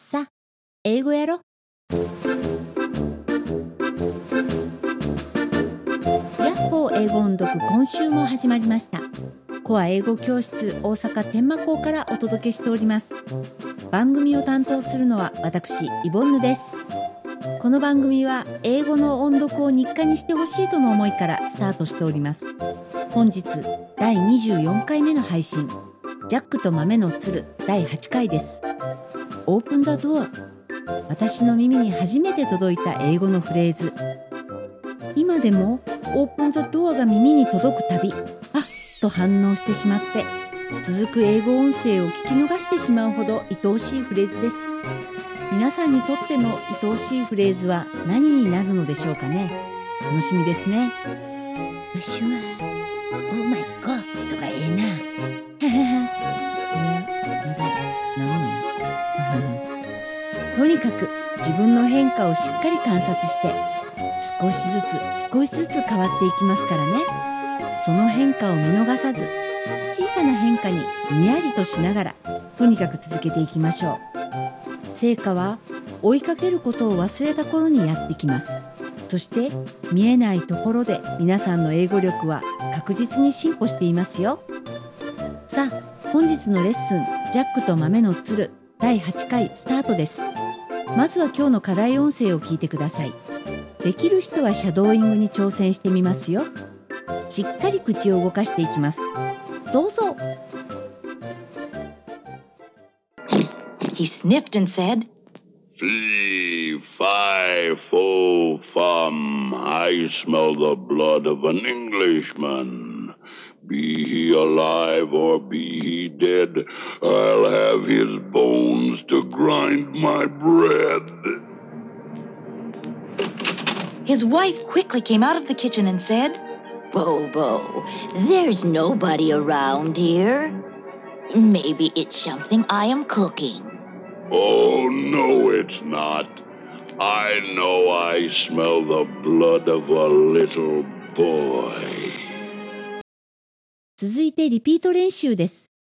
さあ、英語やろ。ヤッホー英語音読今週も始まりました。コア英語教室大阪天満校からお届けしております。番組を担当するのは私、イボンヌです。この番組は英語の音読を日課にしてほしいとの思いからスタートしております。本日第24回目の配信、ジャックと豆の鶴第8回です。オープンザドア私の耳に初めて届いた英語のフレーズ。今でもオープンザドアが耳に届くたびあっと反応してしまって続く英語音声を聞き逃してしまうほど愛おしいフレーズです。皆さんにとっての愛おしいフレーズは何になるのでしょうかね。楽しみですね。にかく自分の変化をしっかり観察して少しずつ少しずつ変わっていきますからね。その変化を見逃さず小さな変化ににやりとしながらとにかく続けていきましょう。成果は追いかけることを忘れた頃にやってきます。そして見えないところで皆さんの英語力は確実に進歩していますよ。さあ本日のレッスン「ジャックと豆の鶴」第8回スタートです。まずは今日の課題音声を聞いてくださいできる人はシャドーイングに挑戦してみますよしっかり口を動かしていきますどうぞ He sniffed and said, Fee, fi, fo, fum. I smell the blood of an Englishman. Be he alive or be he dead, I'll have his bones to grind my bread. His wife quickly came out of the kitchen and said, Bobo, there's nobody around here. Maybe it's something I am cooking. Oh, no, it's not. I know I smell the blood of a little boy. 続いてリピート練習です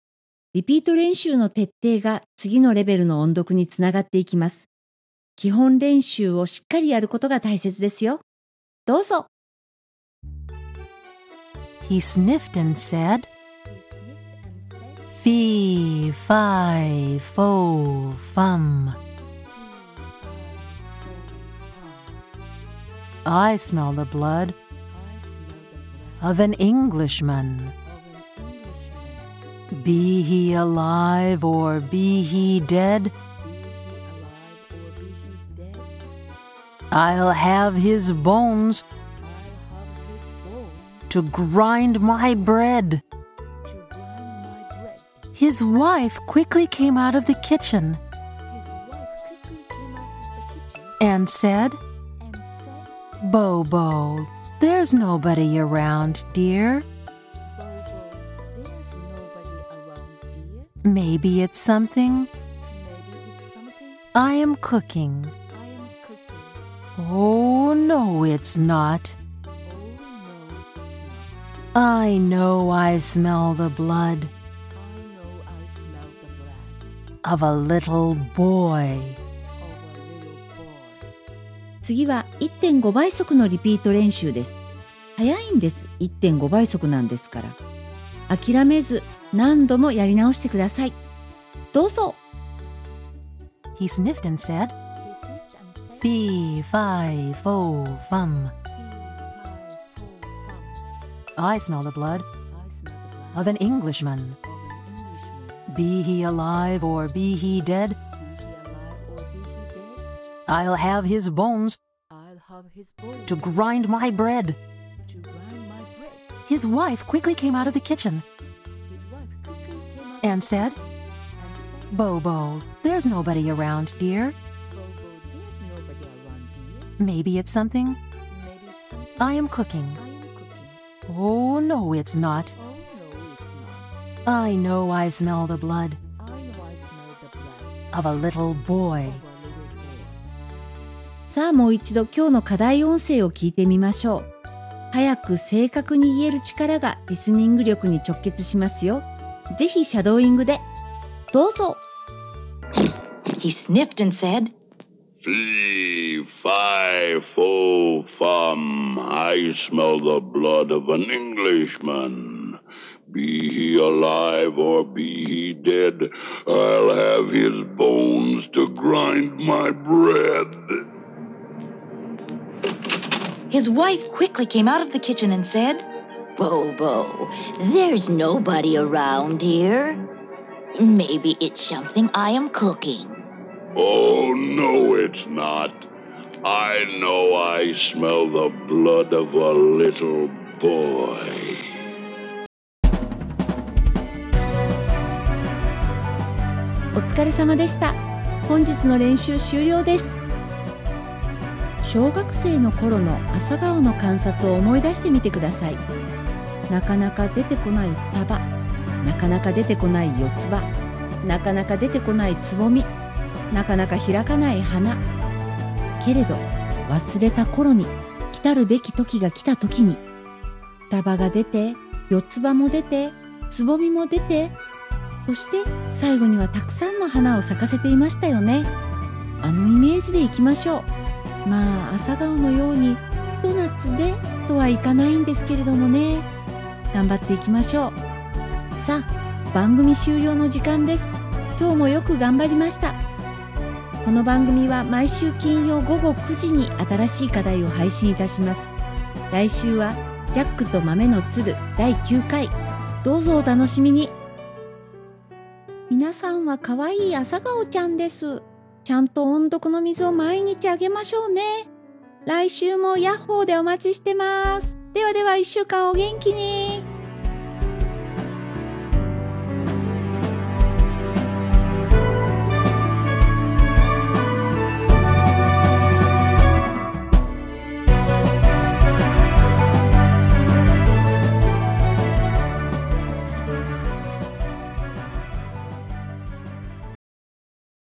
リピート練習の徹底が次のレベルの音読につながっていきます基本練習をしっかりやることが大切ですよどうぞ He sniffed and said, Fee, fi, fo, fum. I smell the blood of an Englishman. Be he alive or be he dead, I'll have his bones to grind my bread. His wife quickly came out of the kitchen and said, Bobo, there's nobody around, dear. Maybe it's something I am cooking. Oh, no, it's not. I know I smell the blood of a little boy. 次は1.5倍速のリピート練習です早いんです1.5倍速なんですから諦めず何度もやり直してくださいどうぞ He sniffed and said, Fee, fi, fo, fum. I smell the blood of an Englishman. Be he alive or be he dead, I'll have his bones to grind my bread. His wife quickly came out of the kitchen and said, Bobo, there's nobody around, dear. Maybe it's something I am cooking. Oh, no, it's not. I know I smell the blood of a little boy. さあもう一度今日の課題音声を聞いてみましょう 早く正確に言える力がリスニング力に直結しますよぜひシャドーイングでどうぞ He sniffed and said, Fee, fi, fo, fum. I smell the blood of an Englishman. Be he alive or be he dead, I'll have his bones to grind my bread. His wife quickly came out of the kitchen and said, Bobo, there's nobody around here. Maybe it's something I am cooking. Oh, no, it's not. I know I smell the blood of a little boy. お疲れ様でした本日の練習終了です 小学生の頃の朝顔の観察を思い出してみてください。なかなか出てこない束。なかなか出てこない四つ葉。なかなか出てこないつぼみ。なかなか開かない花。けれど忘れた頃に来たるべき時が来た時に束が出て四つ葉も出てつぼみも出てそして最後にはたくさんの花を咲かせていましたよね。あのイメージでいきましょう。まあ朝顔のようにひと夏でとはいかないんですけれどもね。頑張っていきましょう。さあ番組終了の時間です。今日もよく頑張りました。この番組は毎週金曜午後9時に新しい課題を配信いたします。来週はジャックと豆の鶴第9回。どうぞお楽しみに。皆さんは可愛い朝顔ちゃんです。ちゃんと音読の水を毎日あげましょうね。来週もヤッホーでお待ちしてます。ではでは一週間お元気に。